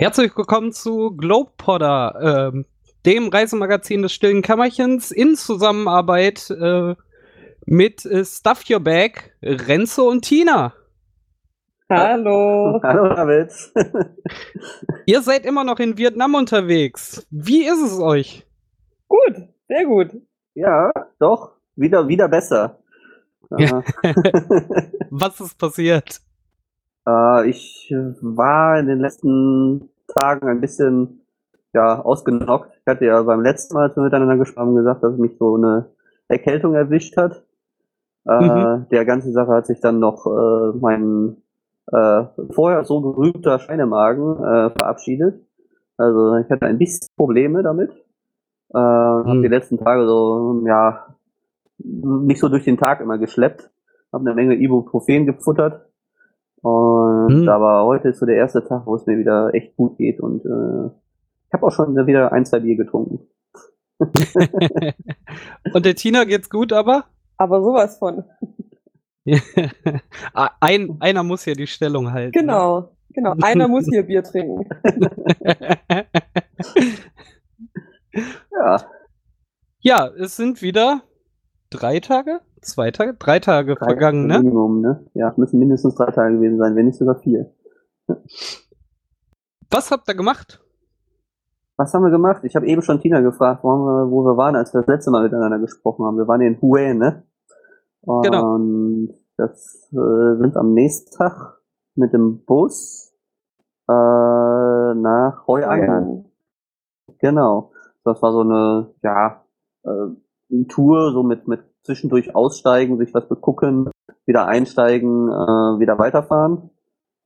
Herzlich willkommen zu Globepodder, ähm, dem Reisemagazin des stillen Kämmerchens in Zusammenarbeit äh, mit äh, Stuff Your Bag, Renzo und Tina. Hallo. Hallo David. Ihr seid immer noch in Vietnam unterwegs. Wie ist es euch? Gut, sehr gut. Ja, doch, wieder, wieder besser. Ja. Was ist passiert? Äh, ich war in den letzten Tagen ein bisschen ja, ausgenockt. Ich hatte ja beim letzten Mal, als wir miteinander gesprochen gesagt, dass mich so eine Erkältung erwischt hat. Äh, Mhm. Der ganze Sache hat sich dann noch äh, mein äh, vorher so gerühmter Schweinemagen äh, verabschiedet. Also ich hatte ein bisschen Probleme damit. Äh, Hab Hm. die letzten Tage so, ja, mich so durch den Tag immer geschleppt. Hab eine Menge Ibuprofen gefuttert. Und Hm. aber heute ist so der erste Tag, wo es mir wieder echt gut geht und äh, ich habe auch schon wieder ein, zwei Bier getrunken. und der Tina geht's gut, aber? Aber sowas von. Ein, einer muss ja die Stellung halten. ne? Genau, genau. Einer muss hier Bier trinken. Ja, ja, es sind wieder drei Tage? Zwei Tage? Drei Tage drei vergangen, ne? Minimum, ne? Ja, es müssen mindestens drei Tage gewesen sein, wenn nicht sogar vier. Was habt ihr gemacht? Was haben wir gemacht? Ich habe eben schon Tina gefragt, wo, wir, wo wir waren, als wir das letzte Mal miteinander gesprochen haben. Wir waren in Hue, ne? Und Genau. das äh, sind am nächsten Tag mit dem Bus äh, nach Hoi An. Genau. Das war so eine, ja, äh, Tour, so mit, mit zwischendurch aussteigen, sich was begucken, wieder einsteigen, äh, wieder weiterfahren.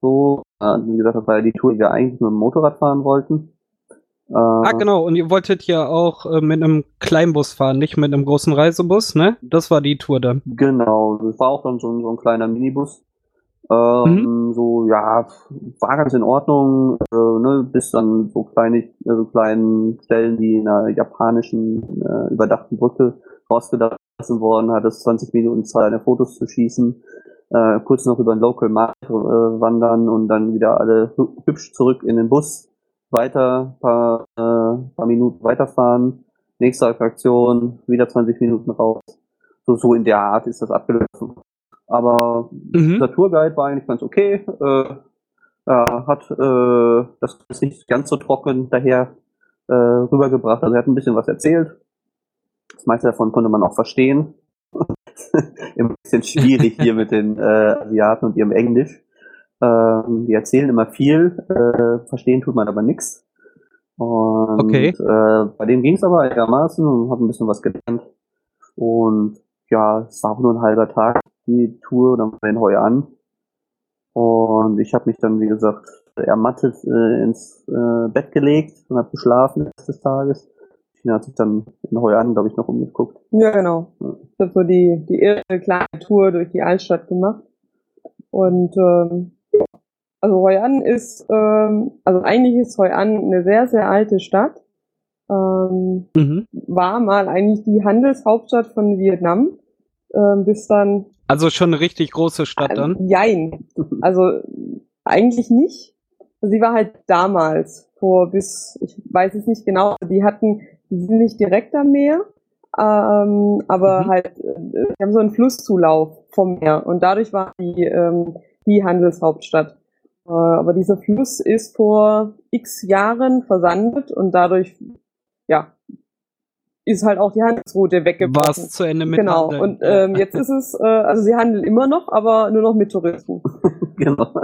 So, äh, wie gesagt, das war ja die Tour, die wir eigentlich mit dem Motorrad fahren wollten. Äh, Ah, genau. Und ihr wolltet ja auch äh, mit einem Kleinbus fahren, nicht mit einem großen Reisebus, ne? Das war die Tour dann. Genau, das war auch dann so, so ein kleiner Minibus. Ähm, So, ja, war ganz in Ordnung, äh, ne, bis dann so kleine, so kleinen Stellen, die in einer japanischen äh, überdachten Brücke rausgelassen worden, hat es 20 Minuten Zeit, eine Fotos zu schießen, äh, kurz noch über den Local Market äh, wandern und dann wieder alle hü- hübsch zurück in den Bus, weiter, paar, äh, paar Minuten weiterfahren, nächste Attraktion, wieder 20 Minuten raus. So, so in der Art ist das abgelaufen. Aber Mhm. der Tourguide war eigentlich ganz okay. Äh, er hat äh, das ist nicht ganz so trocken daher äh, rübergebracht. Also er hat ein bisschen was erzählt. Das meiste davon konnte man auch verstehen. Immer ein bisschen schwierig hier mit den äh, Asiaten und ihrem Englisch. Ähm, die erzählen immer viel, äh, verstehen tut man aber nichts. Und Okay. äh, bei dem ging es aber einigermaßen und habe ein bisschen was gelernt. Und ja, es war auch nur ein halber Tag, die Tour, dann in Hoi an. Und ich habe mich dann, wie gesagt, ermattet äh, ins äh, Bett gelegt und habe geschlafen des Tages. Tina hat sich dann in Hoi an, glaube ich, noch umgeguckt. Ja, genau. Ich habe so die, die irre kleine Tour durch die Altstadt gemacht. Und ähm, ja. also Hoi An ist, ähm, also eigentlich ist Hoi An eine sehr, sehr alte Stadt. Ähm, Mhm. war mal eigentlich die Handelshauptstadt von Vietnam, ähm, bis dann Also schon eine richtig große Stadt dann. Äh, Jein. Also eigentlich nicht. Sie war halt damals, vor bis, ich weiß es nicht genau, die hatten, die sind nicht direkt am Meer, ähm, aber Mhm. halt, äh, die haben so einen Flusszulauf vom Meer und dadurch war die, ähm, die Handelshauptstadt. Äh, aber dieser Fluss ist vor x Jahren versandet und dadurch, ja, ist halt auch die Handelsroute War weggebrochen. es zu Ende mit Genau, Handeln. und ähm, jetzt ist es, äh, also sie handeln immer noch, aber nur noch mit Touristen. genau.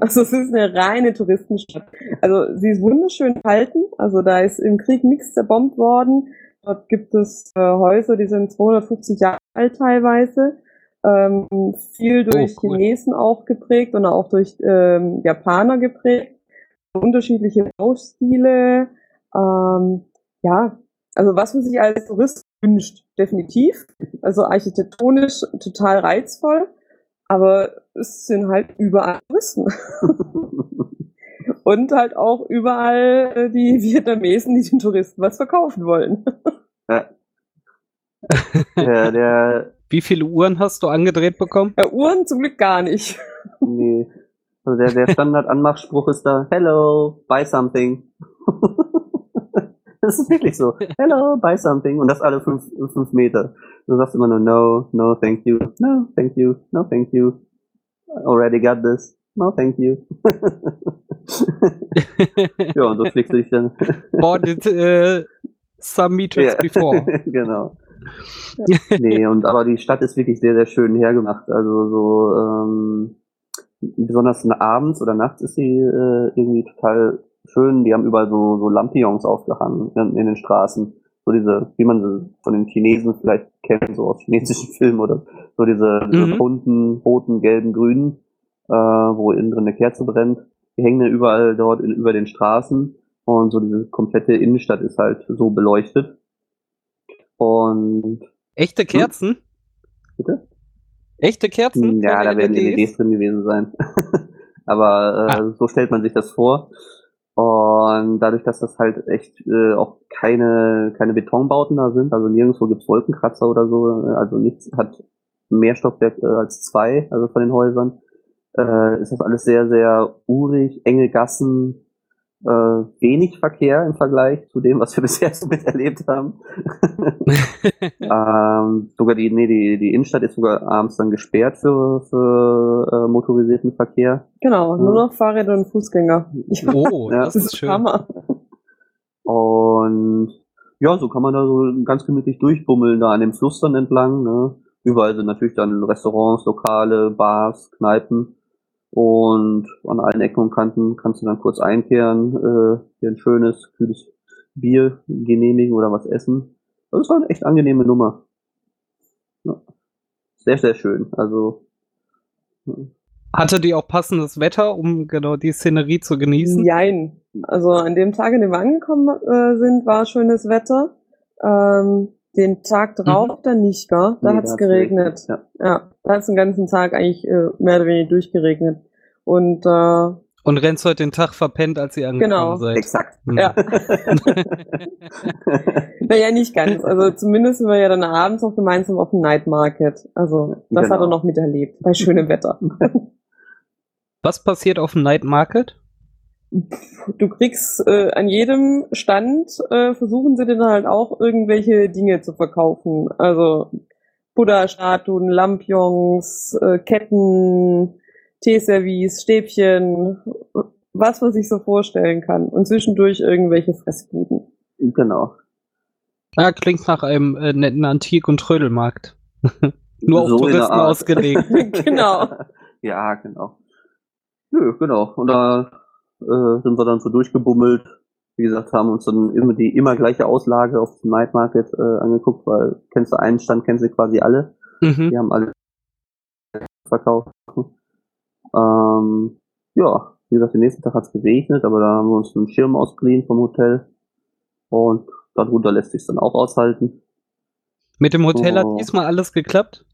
Also es ist eine reine Touristenstadt. Also sie ist wunderschön gehalten, also da ist im Krieg nichts zerbombt worden. Dort gibt es äh, Häuser, die sind 250 Jahre alt teilweise. Ähm, viel durch cool. Chinesen auch geprägt und auch durch ähm, Japaner geprägt. Unterschiedliche Baustile. Ähm, ja, also was man sich als Tourist wünscht, definitiv. Also architektonisch total reizvoll, aber es sind halt überall Touristen. Und halt auch überall äh, die Vietnamesen, die den Touristen was verkaufen wollen. ja. der, der, Wie viele Uhren hast du angedreht bekommen? Ja, Uhren zum Glück gar nicht. nee, Also der, der Standard-Anmachspruch ist da, hello, buy something. das ist wirklich so, hello, buy something. Und das alle fünf, fünf Meter. Du sagst immer nur, no, no, thank you, no, thank you, no, thank you. Already got this. No, thank you. ja, und so fliegst du dich dann. Bought it uh, some meters Ja. before. genau. nee, und aber die Stadt ist wirklich sehr, sehr schön hergemacht. Also so ähm, besonders abends oder nachts ist sie äh, irgendwie total schön. Die haben überall so, so Lampions aufgehangen in, in den Straßen. So diese, wie man sie von den Chinesen vielleicht kennt, so aus chinesischen Filmen oder so diese, diese Mhm. bunten, roten, gelben, grünen, äh, wo innen drin eine Kerze brennt. Die hängen überall dort in, über den Straßen und so diese komplette Innenstadt ist halt so beleuchtet. Und Echte Kerzen? bitte? Echte Kerzen? Ja, Keine da werden LEDs? LEDs drin gewesen sein. Aber äh, so stellt man sich das vor. Und dadurch, dass das halt echt äh, auch keine, keine Betonbauten da sind, also nirgendwo gibt's Wolkenkratzer oder so, äh, also nichts hat mehr Stockwerk äh, als zwei, also von den Häusern, äh, ist das alles sehr, sehr urig, enge Gassen, äh, wenig Verkehr im Vergleich zu dem, was wir bisher so miterlebt haben. ähm, sogar die, nee, die, die Innenstadt ist sogar abends dann gesperrt für, für äh, motorisierten Verkehr. Genau, nur Ja. noch Fahrräder und Fußgänger. Oh, Ja. das ist schön. Hammer. Und ja, so kann man da so ganz gemütlich durchbummeln, da an dem Fluss dann entlang. Ne? Überall sind natürlich dann Restaurants, Lokale, Bars, Kneipen. Und an allen Ecken und Kanten kannst du dann kurz einkehren, äh, dir ein schönes, kühles Bier genehmigen oder was essen. Das war eine echt angenehme Nummer. Ja. Sehr, sehr schön. Also Hatte die auch passendes Wetter, um genau die Szenerie zu genießen? Jein. Also an dem Tag, an dem wir angekommen äh, sind, war schönes Wetter. Ähm, den Tag drauf dann nicht, gell? Da Nee, hat's geregnet. geregnet, Ja, da hat's den ganzen Tag eigentlich äh, mehr oder weniger durchgeregnet. Und äh, Und Renz heute den Tag verpennt, als ihr angekommen Genau. seid. exakt. Hm. ja, naja, nicht ganz. Also zumindest sind wir ja dann abends noch gemeinsam auf dem Night Market. Also das Genau. hat er noch miterlebt, bei schönem Wetter. Was passiert auf dem Night Market? Du kriegst äh, an jedem Stand, äh, versuchen sie dann halt auch irgendwelche Dinge zu verkaufen. Also Buddha-Statuen, Lampions, äh, Ketten, Teeservice, Stäbchen, was man sich so vorstellen kann. Und zwischendurch irgendwelche Fressbuden. genau. Ja, klingt nach einem äh, netten Antik- und Trödelmarkt. Nur auf So der Touristen ausgelegt. genau. ja, genau. Nö, genau. Und da äh, sind wir dann so durchgebummelt. Wie gesagt, haben uns dann immer die immer gleiche Auslage auf dem Night Market äh, angeguckt, weil kennst du einen Stand, kennst du quasi alle. Mhm. Die haben alle verkauft. Ähm, ja, wie gesagt, den nächsten Tag hat es geregnet, aber da haben wir uns einen Schirm ausgeliehen vom Hotel. Und darunter lässt sich dann auch aushalten. Mit dem Hotel Oh. hat diesmal alles geklappt.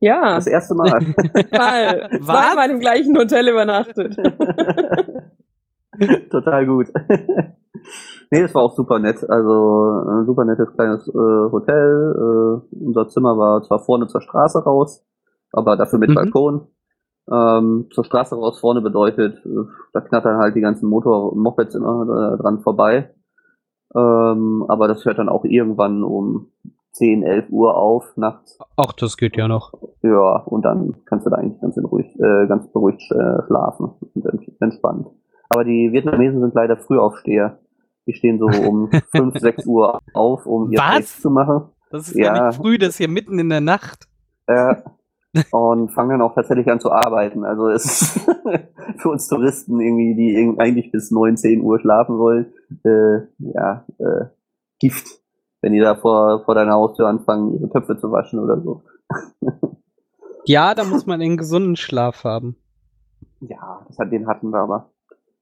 Ja, Das erste Mal. mal. Was? Zweimal im gleichen Hotel übernachtet. Total gut. nee, es war auch super nett. Also ein super nettes kleines äh, Hotel. Äh, unser Zimmer war zwar vorne zur Straße raus, aber dafür mit Mhm. Balkon. Ähm, zur Straße raus vorne bedeutet, äh, da knattern halt die ganzen Motor Mopeds immer äh, dran vorbei. Ähm, aber das hört dann auch irgendwann um 10, 11 Uhr auf nachts. Ach, das geht ja noch. Ja, und dann kannst du da eigentlich ganz, in ruhig, äh, ganz beruhigt äh, schlafen und ent- entspannt. Aber die Vietnamesen sind leider Frühaufsteher. Die stehen so um 5, 6 Uhr auf, um ihr Was? Zu machen. Das ist ja, Ja. nicht früh, das ist hier mitten in der Nacht. Äh, und fangen dann auch tatsächlich an zu arbeiten. Also es ist für uns Touristen irgendwie, die eigentlich bis 9, 10 Uhr schlafen wollen, äh, ja, äh, Gift, wenn die da vor, vor deiner Haustür anfangen, ihre Töpfe zu waschen oder so. Ja, da muss man einen gesunden Schlaf haben. Ja, das hat, den hatten wir aber.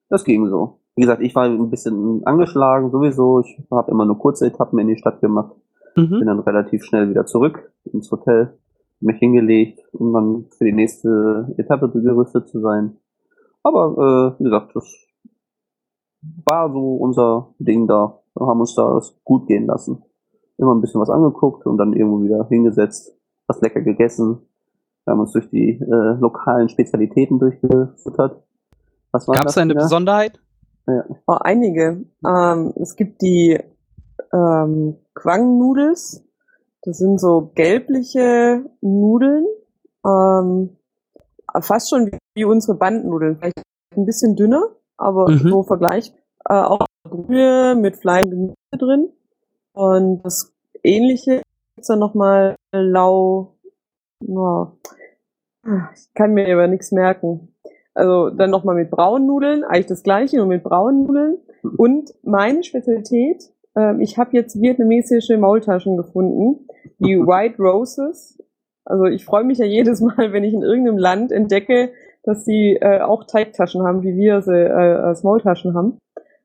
Das ging so. Wie gesagt, ich war ein bisschen angeschlagen sowieso. Ich habe immer nur kurze Etappen in die Stadt gemacht. Bin Mhm. dann relativ schnell wieder zurück ins Hotel, mich hingelegt, um dann für die nächste Etappe gerüstet zu sein. Aber äh, wie gesagt, das war so unser Ding da. Wir haben uns da gut gehen lassen. Immer ein bisschen was angeguckt und dann irgendwo wieder hingesetzt, was lecker gegessen. Wir haben uns durch die äh, lokalen Spezialitäten durchgefüttert. Was war Gab es eine wieder? Besonderheit? Ja. Oh, einige. Ähm, es gibt die ähm, Quang-Nudels. Das sind so gelbliche Nudeln. Ähm, fast schon wie unsere Bandnudeln. Vielleicht ein bisschen dünner, aber mhm. so Vergleich. Äh, auch Brühe mit Fleisch und Gemüse drin. Und das ähnliche ist dann nochmal lau. Oh, ich kann mir aber nichts merken. Also dann nochmal mit braunen Nudeln, eigentlich das gleiche, nur mit braunen Nudeln. Und meine Spezialität, äh, ich habe jetzt vietnamesische Maultaschen gefunden, die White Roses. Also ich freue mich ja jedes Mal, wenn ich in irgendeinem Land entdecke, dass sie äh, auch Teigtaschen haben, wie wir sie äh, als Maultaschen haben.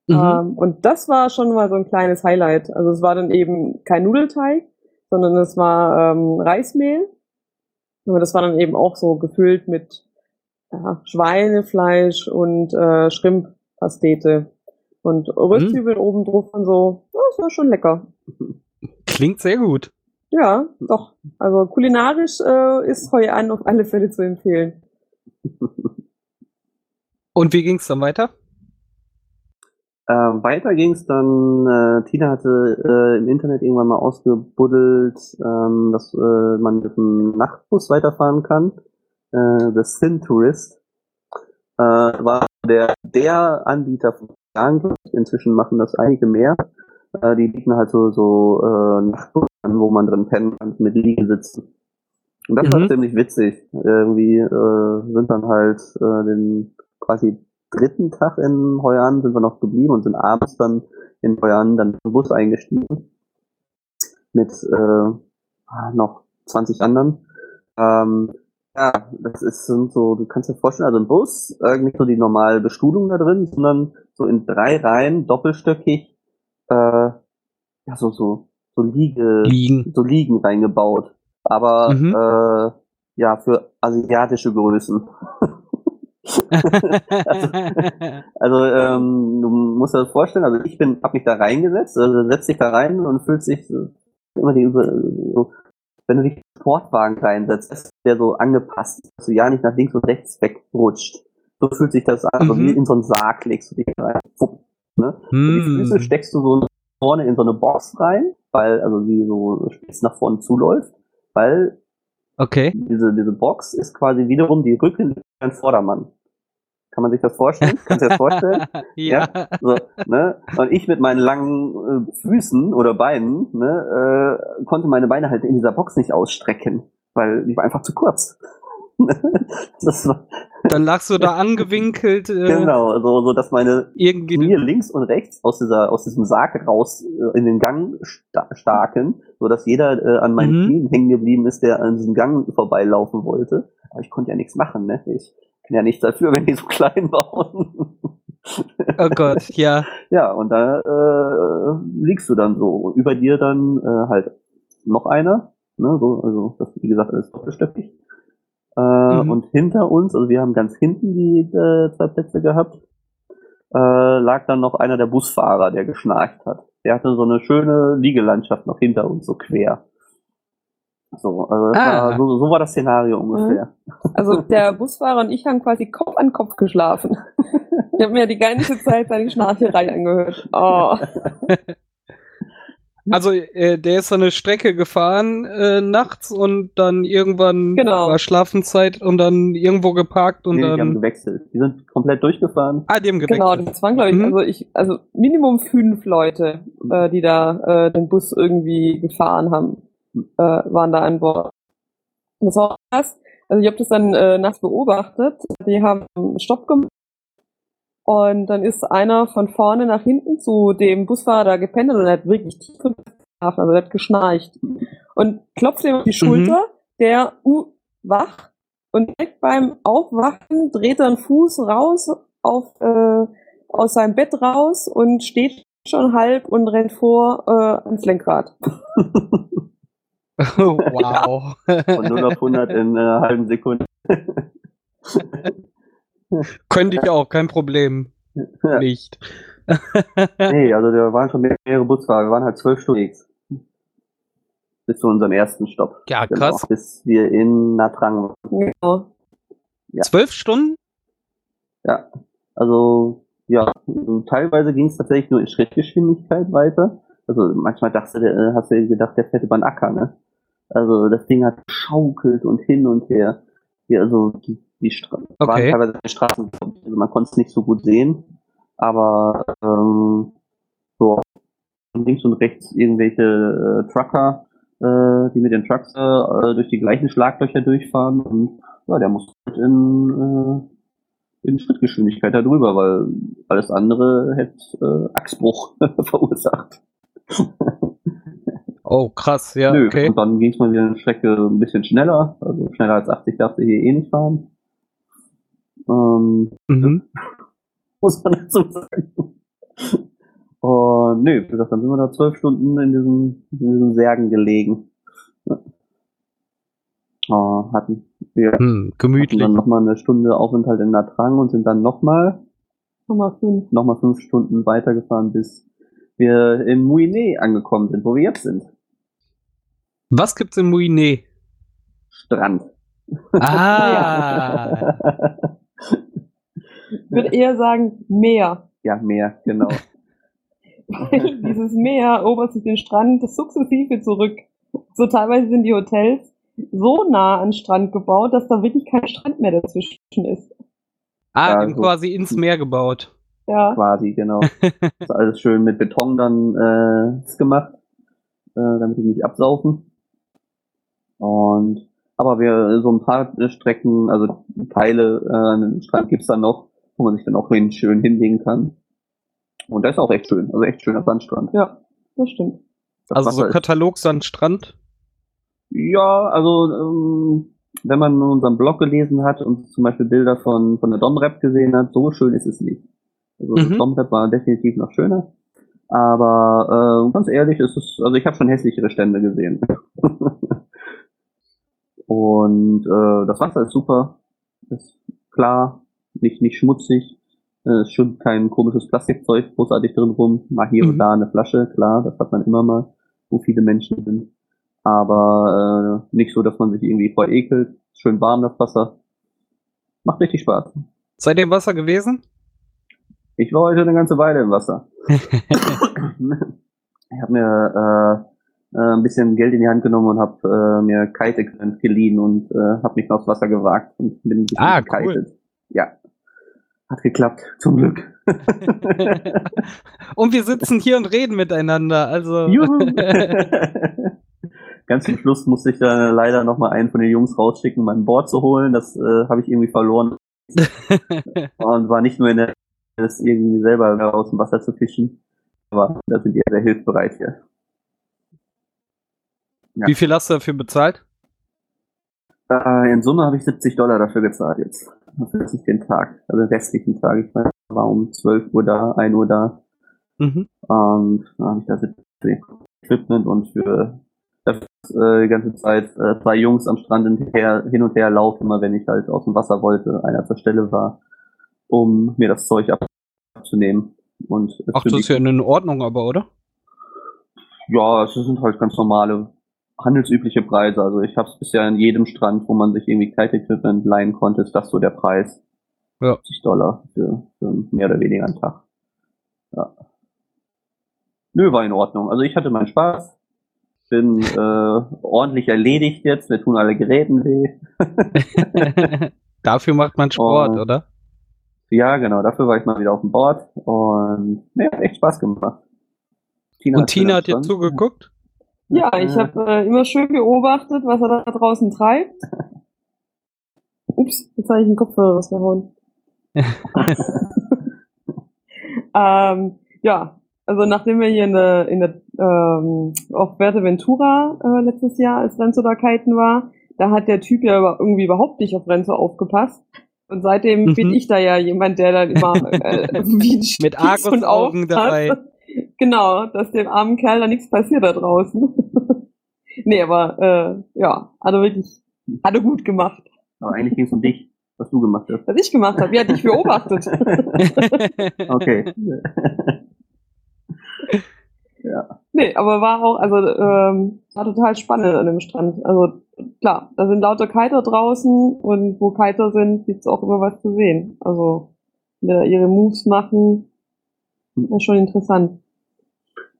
Mhm. Ähm, und das war schon mal so ein kleines Highlight. Also es war dann eben kein Nudelteig, sondern es war ähm, Reismehl. Aber das war dann eben auch so gefüllt mit ja, Schweinefleisch und äh, Schrimppastete und Röstzwiebeln mhm. oben drauf und so. Das war schon lecker. Klingt sehr gut. Ja, doch. Also kulinarisch äh, ist Hoi An auf alle Fälle zu empfehlen. Und wie ging es dann weiter? Äh, weiter ging es dann, äh, Tina hatte äh, im Internet irgendwann mal ausgebuddelt, ähm, dass äh, man mit dem Nachtbus weiterfahren kann. Äh, The Sin Tourist äh, war der, der Anbieter von Jahren, inzwischen machen das einige mehr. Äh, die bieten halt so, so äh, Nachtbus an, wo man drin pennen kann, mit Liegesitzen. Und das mhm. war ziemlich witzig. Irgendwie äh, sind dann halt äh, den quasi dritten Tag in Heuan sind wir noch geblieben und sind abends dann in Heuan dann im Bus eingestiegen mit äh, noch 20 anderen. Ähm, ja, das ist so, du kannst dir vorstellen, also ein Bus, äh, nicht nur die normale Bestuhlung da drin, sondern so in drei Reihen, doppelstöckig, äh, ja, so, so, so Liege, Liegen. so Liegen reingebaut. Aber, mhm. äh, ja, für asiatische Größen. also, also ähm, du musst dir das vorstellen, also ich bin, hab mich da reingesetzt, also setzt dich da rein und fühlt sich immer die, so, wenn du dich in Sportwagen reinsetzt, der so angepasst dass du ja nicht nach links und rechts wegrutscht. So fühlt sich das an, mhm. so wie in so einen Sarg legst du dich rein. Ne? Mhm. die Füße steckst du so vorne in so eine Box rein, weil, also die so spitz nach vorne zuläuft, weil Okay. Diese, diese Box ist quasi wiederum die Rücken ein Vordermann. Kann man sich das vorstellen? Kannst du dir das vorstellen? ja. ja? So, ne? Und ich mit meinen langen äh, Füßen oder Beinen ne, äh, konnte meine Beine halt in dieser Box nicht ausstrecken, weil die war einfach zu kurz. war, Dann lagst du da angewinkelt. Äh, genau, so, so dass meine irgendwie Knie links und rechts aus dieser aus diesem Sarg raus äh, in den Gang sta staken, so dass jeder äh, an meinen mhm. Knien hängen geblieben ist, der an diesem Gang vorbeilaufen wollte. Aber ich konnte ja nichts machen, ne? Ich kann ja nichts dafür, wenn die so klein bauen. oh Gott, ja. Ja, und da äh, liegst du dann so. Über dir dann äh, halt noch einer, ne? So, also das wie gesagt alles doppelstöckig. Äh, mhm. Und hinter uns, also wir haben ganz hinten die äh, zwei Plätze gehabt, äh, lag dann noch einer der Busfahrer, der geschnarcht hat. Der hatte so eine schöne Liegelandschaft noch hinter uns, so quer. So, also ah. war, so, so, war das Szenario ungefähr. Mhm. Also der Busfahrer und ich haben quasi Kopf an Kopf geschlafen. Ich habe mir die ganze Zeit seine Schnarcherei angehört. Oh. Also äh, der ist so eine Strecke gefahren äh, nachts und dann irgendwann genau. war Schlafenszeit und dann irgendwo geparkt und nee, dann. Die haben gewechselt. Die sind komplett durchgefahren. Ah, die haben gewechselt. Genau, das waren glaube ich, mhm. also ich, also Minimum fünf Leute, äh, die da äh, den Bus irgendwie gefahren haben, äh, waren da an Bord. Das war krass. Also ich habe das dann äh, nachts beobachtet. Die haben Stopp gemacht und dann ist einer von vorne nach hinten zu dem Busfahrer da gependelt und er hat wirklich tief geschlafen, also er hat geschnarcht. Und klopft ihm auf die mhm. Schulter, mhm. der uh, wach und direkt beim Aufwachen dreht er einen Fuß raus auf, äh, aus seinem Bett raus und steht schon halb und rennt vor äh, ans Lenkrad. wow. Von 0 auf 100 in einer halben Sekunde. Könnte ich auch, kein Problem. Ja. Nicht. nee, also da waren schon mehrere Busfahrer, wir waren halt zwölf Stunden. bis zu unserem ersten Stopp. Ja, Genau, krass. bis wir in Natrang waren. Ja. Zwölf Stunden? Ja, also ja, teilweise ging es tatsächlich nur in Schrittgeschwindigkeit weiter. Also manchmal dachte, der, äh, hast du gedacht, der fährt über den Acker, ne? Also das Ding hat geschaukelt und hin und her. Hier, also die, die Stra Okay. waren teilweise Straßen, also man konnte es nicht so gut sehen, aber ähm, so links und rechts irgendwelche äh, Trucker, äh, die mit den Trucks äh, durch die gleichen Schlaglöcher durchfahren und ja, der muss halt in, äh, in Schrittgeschwindigkeit da drüber, weil alles andere hätte äh, Achsbruch verursacht. Oh, krass, ja, Nö, okay. und dann ging es mal wieder eine Strecke ein bisschen schneller, also schneller als 80 darfst du hier eh nicht fahren. Ähm, Mhm. muss man dazu sagen. Und nö, wie gesagt, dann sind wir da zwölf Stunden in diesen, in diesen Särgen gelegen. Ja. Äh, hatten wir Hm, hatten gemütlich. dann nochmal eine Stunde Aufenthalt in Natrang und sind dann nochmal Nummer fünf. noch mal fünf Stunden weitergefahren, bis wir in Mouinet angekommen sind, wo wir jetzt sind. Was gibt's in Mouinet? Strand. Ah, Ich würde eher sagen Meer. ja, Meer, genau. Weil dieses Meer erobert sich den Strand sukzessive zurück. So teilweise sind die Hotels so nah an den Strand gebaut, dass da wirklich kein Strand mehr dazwischen ist. ah Ja, eben so. quasi ins Meer gebaut. Ja, Quasi, genau. ist alles schön mit Beton dann äh, gemacht, äh, damit die nicht absaufen. Und aber wir so ein paar Strecken, also Teile äh, an dem Strand gibt's dann noch, wo man sich dann auch hin, schön hinlegen kann. Und das ist auch echt schön, also echt schöner Sandstrand. ja, das stimmt. Das Also so Wasser ist- Katalogsandstrand. Ja, also ähm, wenn man unseren Blog gelesen hat und zum Beispiel Bilder von, von der Domrep gesehen hat, so schön ist es nicht. Also mhm. Domrep war definitiv noch schöner. Aber äh, ganz ehrlich, ist es, also ich habe schon hässlichere Stände gesehen. und äh, das Wasser ist super, ist klar, nicht, nicht schmutzig, äh, schwimmt kein komisches Plastikzeug großartig drin rum, mal hier Mhm. und da eine Flasche, klar, das hat man immer mal, wo viele Menschen sind aber äh, nicht so, dass man sich irgendwie voll ekelt. Schön warm das Wasser. Macht richtig Spaß. Seid ihr im Wasser gewesen? Ich war heute eine ganze Weile im Wasser. ich habe mir äh, äh, ein bisschen Geld in die Hand genommen und habe äh, mir Kite-Equipment geliehen und äh, habe mich aufs Wasser gewagt und bin ein bisschen Ah, gekitet. Ja. Hat geklappt, zum Glück. Und wir sitzen hier und reden miteinander. Also. Juhu. Ganz zum Schluss musste ich dann leider noch mal einen von den Jungs rausschicken, mein Board zu holen. Das äh, habe ich irgendwie verloren und war nicht nur in der das irgendwie selber aus dem Wasser zu fischen, aber da sind die sehr hilfsbereit hier. Ja. Wie viel hast du dafür bezahlt? Äh, in Summe habe ich 70 Dollar dafür gezahlt jetzt. Dass ich den Tag, also den restlichen Tag, ich war war um 12 Uhr da, 1 Uhr da, Mhm. Und dann habe ich da für Equipment und für das, äh, die ganze Zeit äh, zwei Jungs am Strand hinterher, hin und her laufen, immer wenn ich halt aus dem Wasser wollte, einer zur Stelle war, um mir das Zeug abzunehmen. Und Ach, das ist ja in Ordnung, aber, oder? ja, es sind halt ganz normale handelsübliche Preise. Also ich habe es bisher an jedem Strand, wo man sich irgendwie Kite-Equipment leihen konnte, ist das so der Preis. Ja. 50 Dollar für, für mehr oder weniger einen Tag. Ja. Nö, war in Ordnung. Also ich hatte meinen Spaß. Bin äh, ordentlich erledigt jetzt. Mir tun alle Geräten weh. Dafür macht man Sport, Oh. oder? Ja, genau. Dafür war ich mal wieder auf dem Board. Und mir hat echt Spaß gemacht. Tina Und Tina hat dir zugeguckt? Ja, ich habe äh, immer schön beobachtet, was er da draußen treibt. Ups, jetzt habe ich den Kopfhörer rausgehauen. ähm, ja, also nachdem wir hier in der, in der ähm, auf Ventura äh, letztes Jahr als Renzo da kiten war, da hat der Typ ja irgendwie überhaupt nicht auf Renzo aufgepasst. Und seitdem Mhm. bin ich da ja jemand, der dann immer äh, wie ein Mit und Argusaugen dabei. Genau, dass dem armen Kerl da nichts passiert da draußen. nee, aber äh, ja, hat er wirklich, hat er gut gemacht. Aber eigentlich ging es um dich, was du gemacht hast. Was ich gemacht habe, ja, dich beobachtet. Okay. ja. Nee, aber war auch, also ähm, war total spannend an dem Strand. Also klar, da sind lauter Kiter draußen und wo Kiter sind, gibt's auch immer was zu sehen. Also wenn die da ihre Moves machen, ist schon interessant.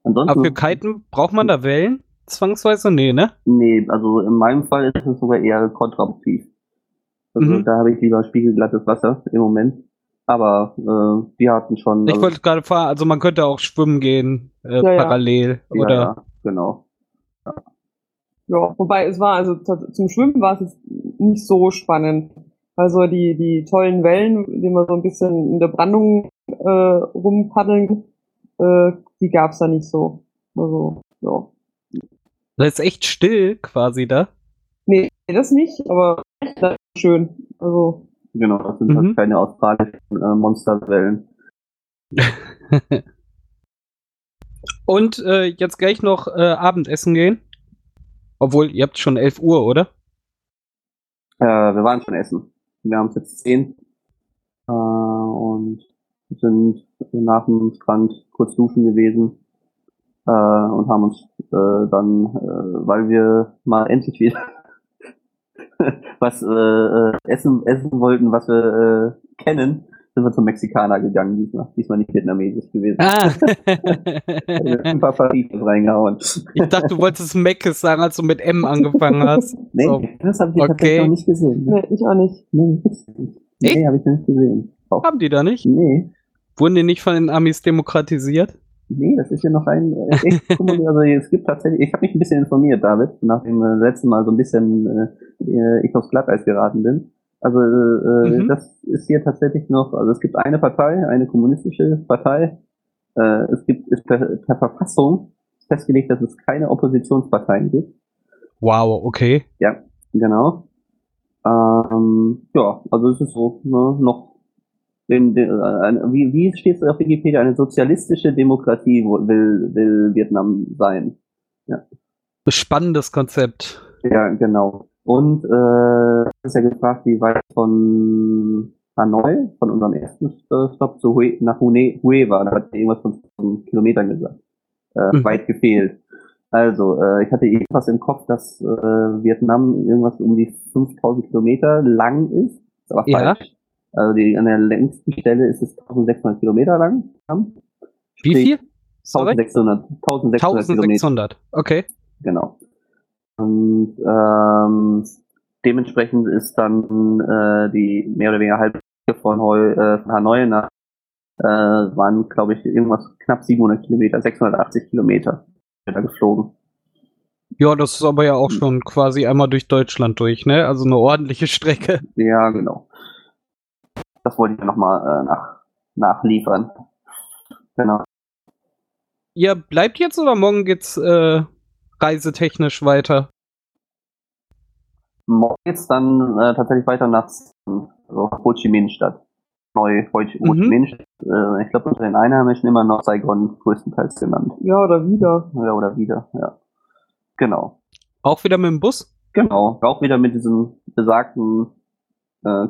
Ansonsten, Aber für Kiten braucht man da Wellen? Zwangsweise? Nee, ne? nee, also in meinem Fall ist es sogar eher kontraproduktiv. Also Mhm. da habe ich lieber spiegelglattes Wasser im Moment. Aber äh, wir hatten schon. Ich also, wollte gerade fragen, also man könnte auch schwimmen gehen, äh, Ja, ja. parallel. ja, Oder ja, genau. Ja, wobei es war, also zum Schwimmen war es jetzt nicht so spannend. Also die, die tollen Wellen, die man so ein bisschen in der Brandung äh, rumpaddeln, äh, die gab's da nicht so. Also, ja. das ist echt still quasi da. Nee, das nicht, aber echt schön. Also, Genau, das sind Mhm. halt keine australischen äh, Monsterwellen. Und äh, jetzt gleich noch äh, Abendessen gehen. Obwohl, ihr habt schon 11 Uhr, oder? Äh, wir waren schon essen. Wir haben es jetzt 10. Äh, und sind nach dem Strand kurz duschen gewesen. Äh, und haben uns äh, dann, äh, weil wir mal endlich wieder was äh, äh, essen, essen wollten, was wir äh, kennen, sind wir zum Mexikaner gegangen diesmal. Diesmal nicht vietnamesisch gewesen. Ah. Ein paar Fajitas reingehauen. ich dachte, du wolltest Meckes sagen, als du mit M angefangen hast. Nee, So. das habe ich Okay. tatsächlich noch nicht gesehen. nee, ich auch nicht. Nee, gibt's nicht. Echt? Nee, habe ich noch nicht gesehen. Haben die da nicht? Nee, Wurden die nicht von den Amis demokratisiert? nee, das ist ja noch ein äh, echt Also es gibt tatsächlich, ich habe mich ein bisschen informiert, David, nachdem äh, letzten Mal so ein bisschen äh, äh, ich aufs Glatteis geraten bin. Also äh, Mhm. das ist hier tatsächlich noch, also es gibt eine Partei, eine kommunistische Partei. Äh, es gibt ist per, per Verfassung festgelegt, dass es keine Oppositionsparteien gibt. Wow, okay. Ja, genau. Ähm, ja, also es ist so ne, noch den, den, äh, wie, wie steht es auf Wikipedia? Eine sozialistische Demokratie will, will Vietnam sein. Spannendes Konzept. Ja, genau. Und äh, ist ja gefragt, wie weit von Hanoi, von unserem ersten äh, Stopp zu Hue, nach Hue, Hue war. Da hat er irgendwas von 1000 Kilometern gesagt. Äh, Mhm. Weit gefehlt. Also, äh, ich hatte irgendwas im Kopf, dass äh, Vietnam irgendwas um die 5000 Kilometer lang ist. Ist aber Ja. falsch. Also die, an der längsten Stelle ist es 1600 Kilometer lang. Wie viel? Sorry? 1600, 1600 Kilometer. 1600. Okay. Genau. Und ähm, dementsprechend ist dann äh, die mehr oder weniger halbe von, Heu, äh, von Hanoi nach äh, waren, glaube ich, irgendwas knapp 700 Kilometer, 680 Kilometer da geflogen. Ja, das ist aber ja auch schon quasi einmal durch Deutschland durch, ne? Also eine ordentliche Strecke. Ja, genau. Das wollte ich ja nochmal äh, nach, nachliefern. Genau. Ihr bleibt jetzt oder morgen geht's äh, reisetechnisch weiter? Morgen geht's dann äh, tatsächlich weiter nach also Ho Chi Minh Stadt. Neu Ho Chi, Chi Mhm. Minh Stadt. Äh, ich glaube, unter den Einheimischen immer noch Saigon größtenteils genannt. Ja, oder wieder. Ja, oder wieder, ja. Genau. Auch wieder mit dem Bus? Genau. Auch wieder mit diesem besagten äh.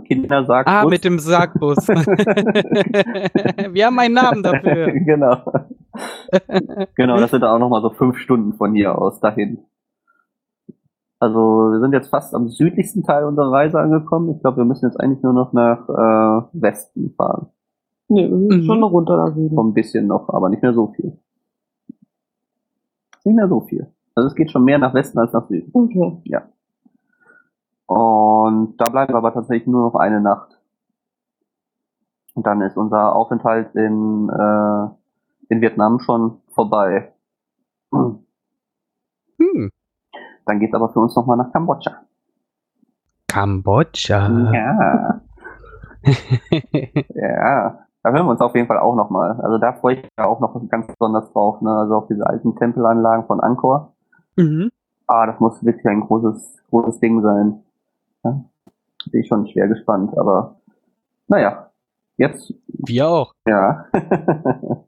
Ah, mit dem Sargbus. Wir haben einen Namen dafür. genau. genau, das sind dann auch nochmal so fünf Stunden von hier aus dahin. Also wir sind jetzt fast am südlichsten Teil unserer Reise angekommen. Ich glaube, wir müssen jetzt eigentlich nur noch nach äh, Westen fahren. Nee, wir müssen Mhm. schon noch runter nach Süden. So ein bisschen noch, aber nicht mehr so viel. Nicht mehr so viel. Also es geht schon mehr nach Westen als nach Süden. Okay. Und da bleiben wir aber tatsächlich nur noch eine Nacht. Und dann ist unser Aufenthalt in, äh, in Vietnam schon vorbei. Hm. Hm. Dann geht's aber für uns nochmal nach Kambodscha. Kambodscha. Ja, ja. Da hören wir uns auf jeden Fall auch nochmal. Also da freue ich mich auch noch ganz besonders drauf. Ne? Also auf diese alten Tempelanlagen von Angkor. mhm. Ah, das muss wirklich ein großes, großes Ding sein. Ja? Bin ich schon schwer gespannt, aber naja, jetzt, Wir auch. ja.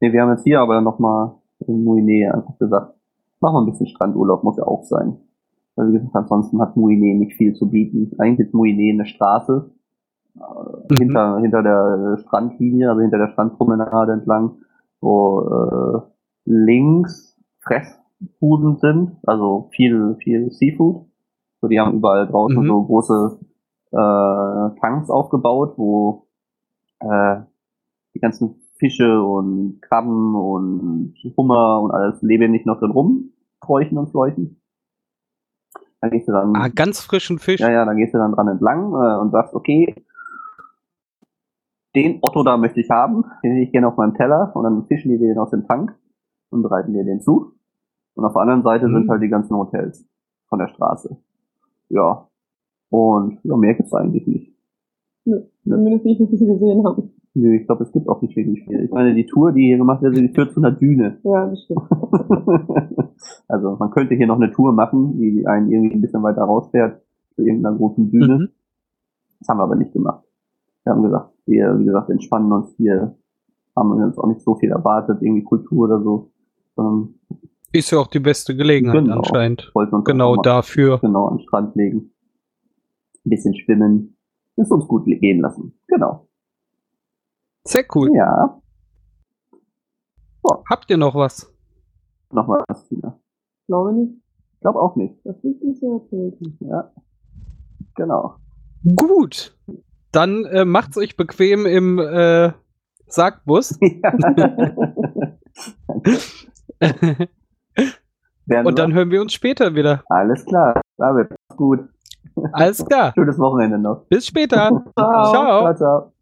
nee, wir haben jetzt hier aber nochmal in Muine einfach gesagt, machen wir ein bisschen Strandurlaub, muss ja auch sein. Weil wie gesagt, ansonsten hat Muine nicht viel zu bieten. Eigentlich ist Muine eine Straße, äh, Mhm. hinter, hinter der Strandlinie, also hinter der Strandpromenade entlang, wo äh, links Fressbuden sind, also viel, viel Seafood. So, die haben überall draußen Mhm. so große äh, Tanks aufgebaut, wo äh, die ganzen Fische und Krabben und Hummer und alles lebendig noch drin rumkräuchen und fleuchen. Dann gehst du dann, Ah, ganz frischen Fisch. ja, ja, dann gehst du dann dran entlang äh, und sagst, okay, den Otto da möchte ich haben, den ich gerne auf meinem Teller und dann fischen die den aus dem Tank und bereiten dir den zu. Und auf der anderen Seite Mhm. sind halt die ganzen Hotels von der Straße. Ja. Und ja, mehr gibt's eigentlich nicht. Zumindest nicht, wie sie gesehen haben. Nö, ich glaube, es gibt auch nicht wirklich viel. Ich meine, die Tour, die hier gemacht wird, die führt zu einer Düne. Ja, das stimmt. also man könnte hier noch eine Tour machen, die einen irgendwie ein bisschen weiter rausfährt zu irgendeiner großen Düne. Mhm. Das haben wir aber nicht gemacht. Wir haben gesagt, wir, wie gesagt, entspannen uns hier, haben uns auch nicht so viel erwartet, irgendwie Kultur oder so, sondern Ist ja auch die beste Gelegenheit Genau. anscheinend. Genau dafür. genau am Strand legen. Ein bisschen schwimmen. Ist uns gut gehen lassen. Genau. Sehr cool. Ja. Habt ihr noch was? Nochmal was, Tina. Glaube nicht. Ich glaube auch nicht. Das ist nicht so erzählt. Ja. Genau. Gut. Dann äh, macht's euch bequem im äh, Sargbus. Werden Und dann wir- hören wir uns später wieder. Alles klar. David, gut. Alles klar. Schönes Wochenende noch. Bis später. Ciao. Ciao. Ciao, ciao.